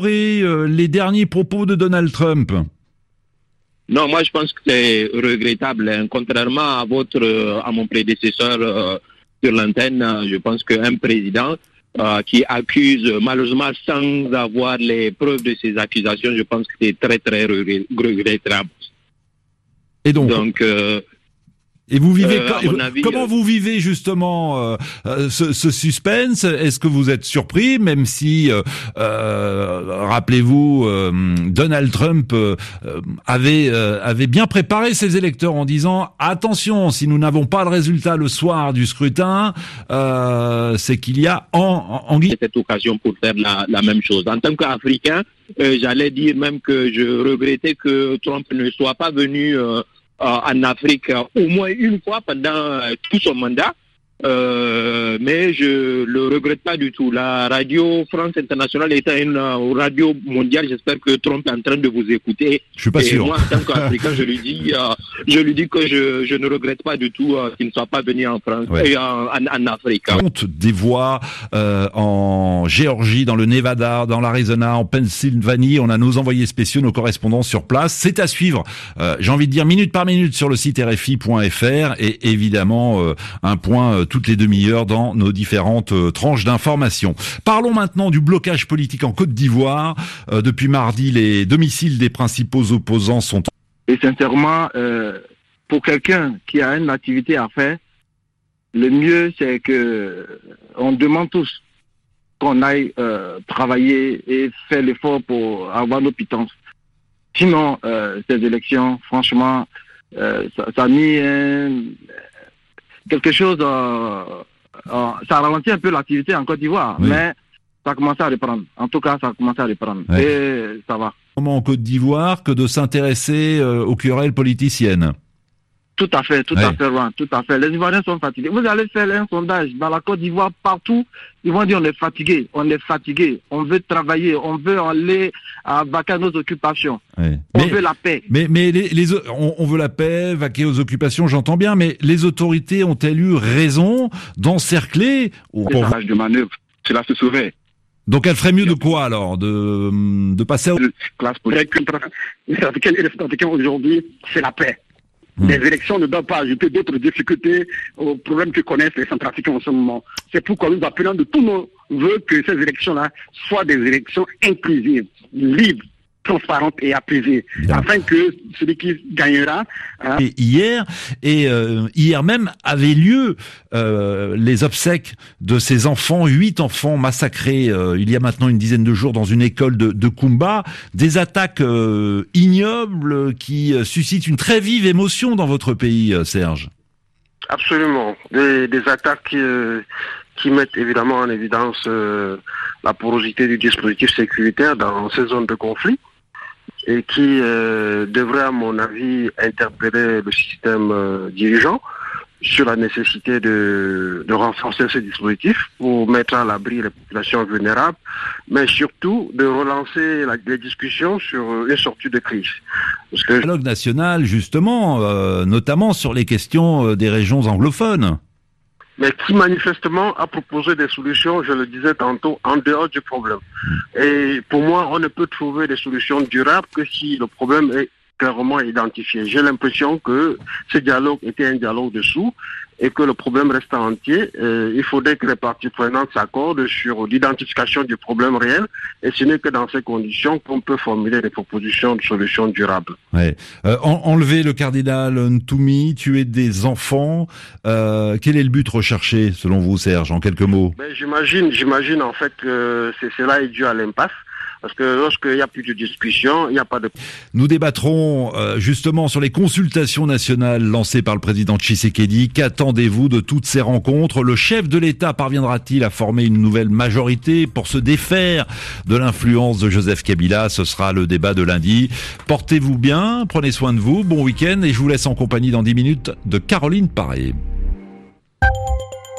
euh, les derniers propos de Donald Trump Non, moi je pense que c'est regrettable. Hein. Contrairement à votre, euh, à mon prédécesseur euh, sur l'antenne, je pense qu'un président qui accuse malheureusement sans avoir les preuves de ses accusations, je pense que c'est très très regrettable. Et donc, donc et vous vivez euh, comment euh, vous vivez justement euh, ce, ce, suspense? Est-ce que vous êtes surpris, même si rappelez-vous Donald Trump avait avait bien préparé ses électeurs en disant attention, si nous n'avons pas le résultat le soir du scrutin, c'est qu'il y a en, en, cette occasion pour faire la, la même chose. En tant qu'Africain, j'allais dire même que je regrettais que Trump ne soit pas venu euh, en Afrique euh, au moins une fois pendant euh, tout son mandat. Euh, mais je le regrette pas du tout. La radio France Internationale est une euh, radio mondiale. J'espère que Trump est en train de vous écouter. Je suis pas Et Moi, en tant qu'Africain, je lui dis, euh, je lui dis que je, je ne regrette pas du tout qu'il ne soit pas venu en France et en, en, Afrique. Compte des voix en Géorgie, dans le Nevada, dans l'Arizona, en Pennsylvanie. On a nos envoyés spéciaux, nos correspondants sur place. C'est à suivre. J'ai envie de dire minute par minute sur le site RFI.fr et évidemment un point toutes les demi-heures dans nos différentes euh, tranches d'informations. Parlons maintenant du blocage politique en Côte d'Ivoire. Euh, depuis mardi, les domiciles des principaux opposants sont... Et sincèrement, euh, pour quelqu'un qui a une activité à faire, le mieux c'est que on demande tous qu'on aille travailler et faire l'effort pour avoir nos pitances. Sinon, ces élections, franchement, ça, ça, a mis un, quelque chose, euh, euh, ça ralentit un peu l'activité en Côte d'Ivoire, mais ça a commencé à reprendre. En tout cas, ça a commencé à reprendre. Et ça va. En Côte d'Ivoire que de s'intéresser euh, aux querelles politiciennes? Tout à fait, tout à fait, tout à fait. Les Ivoiriens sont fatigués. Vous allez faire un sondage dans la Côte d'Ivoire, partout, ils vont dire on est fatigué, on est fatigué, on veut travailler, on veut aller à vaquer à nos occupations. On veut la paix. Mais, mais les, on, veut la paix, vaquer aux occupations, j'entends bien, mais les autorités ont-elles eu raison d'encercler ou pour... de manœuvre, cela se saurait. Donc elle ferait mieux de quoi alors De, de passer à... Classe politique. Les aujourd'hui, c'est la paix. Hmm. Les élections ne doivent pas ajouter d'autres difficultés aux problèmes que connaissent les Centrafricains en ce moment. C'est pourquoi nous appelons de tous nos voeux que ces élections-là soient des élections inclusives, libres, transparente et apaisée, afin que celui qui gagnera. Hein, et hier et euh, hier même avait lieu euh, les obsèques de ces enfants, huit enfants massacrés euh, il y a maintenant une dizaine de jours dans une école de, de Kumba, des attaques ignobles qui suscitent une très vive émotion dans votre pays, Serge. Absolument, des, des attaques qui, qui mettent évidemment en évidence la porosité du dispositif sécuritaire dans ces zones de conflit et qui euh, devrait, à mon avis, interpeller le système euh, dirigeant sur la nécessité de, de, renforcer ce dispositif pour mettre à l'abri les populations vulnérables, mais surtout de relancer la, les discussions sur une sortie de crise. Parce que... Dialogue national, justement, euh, notamment sur les questions euh, des régions anglophones mais qui manifestement a proposé des solutions, je le disais tantôt, en dehors du problème. Et pour moi, on ne peut trouver des solutions durables que si le problème est clairement identifié. J'ai l'impression que ce dialogue était un dialogue de sous et que le problème reste entier. Euh, il faudrait que les parties prenantes s'accordent sur l'identification du problème réel et ce n'est que dans ces conditions qu'on peut formuler des propositions de solutions durables. Ouais. Euh, enlever le cardinal Ntoumi, tuer des enfants, euh, quel est le but recherché selon vous Serge, en quelques mots? Ben, J'imagine, j'imagine en fait que cela est dû à l'impasse parce que lorsqu'il n'y a plus de discussion, il n'y a pas de... Nous débattrons euh, justement sur les consultations nationales lancées par le président Tshisekedi. Qu'attendez-vous de toutes ces rencontres? Le chef de l'État parviendra-t-il à former une nouvelle majorité pour se défaire de l'influence de Joseph Kabila? Ce sera le débat de lundi. Portez-vous bien, prenez soin de vous, bon week-end et je vous laisse en compagnie dans 10 minutes de Caroline Paré.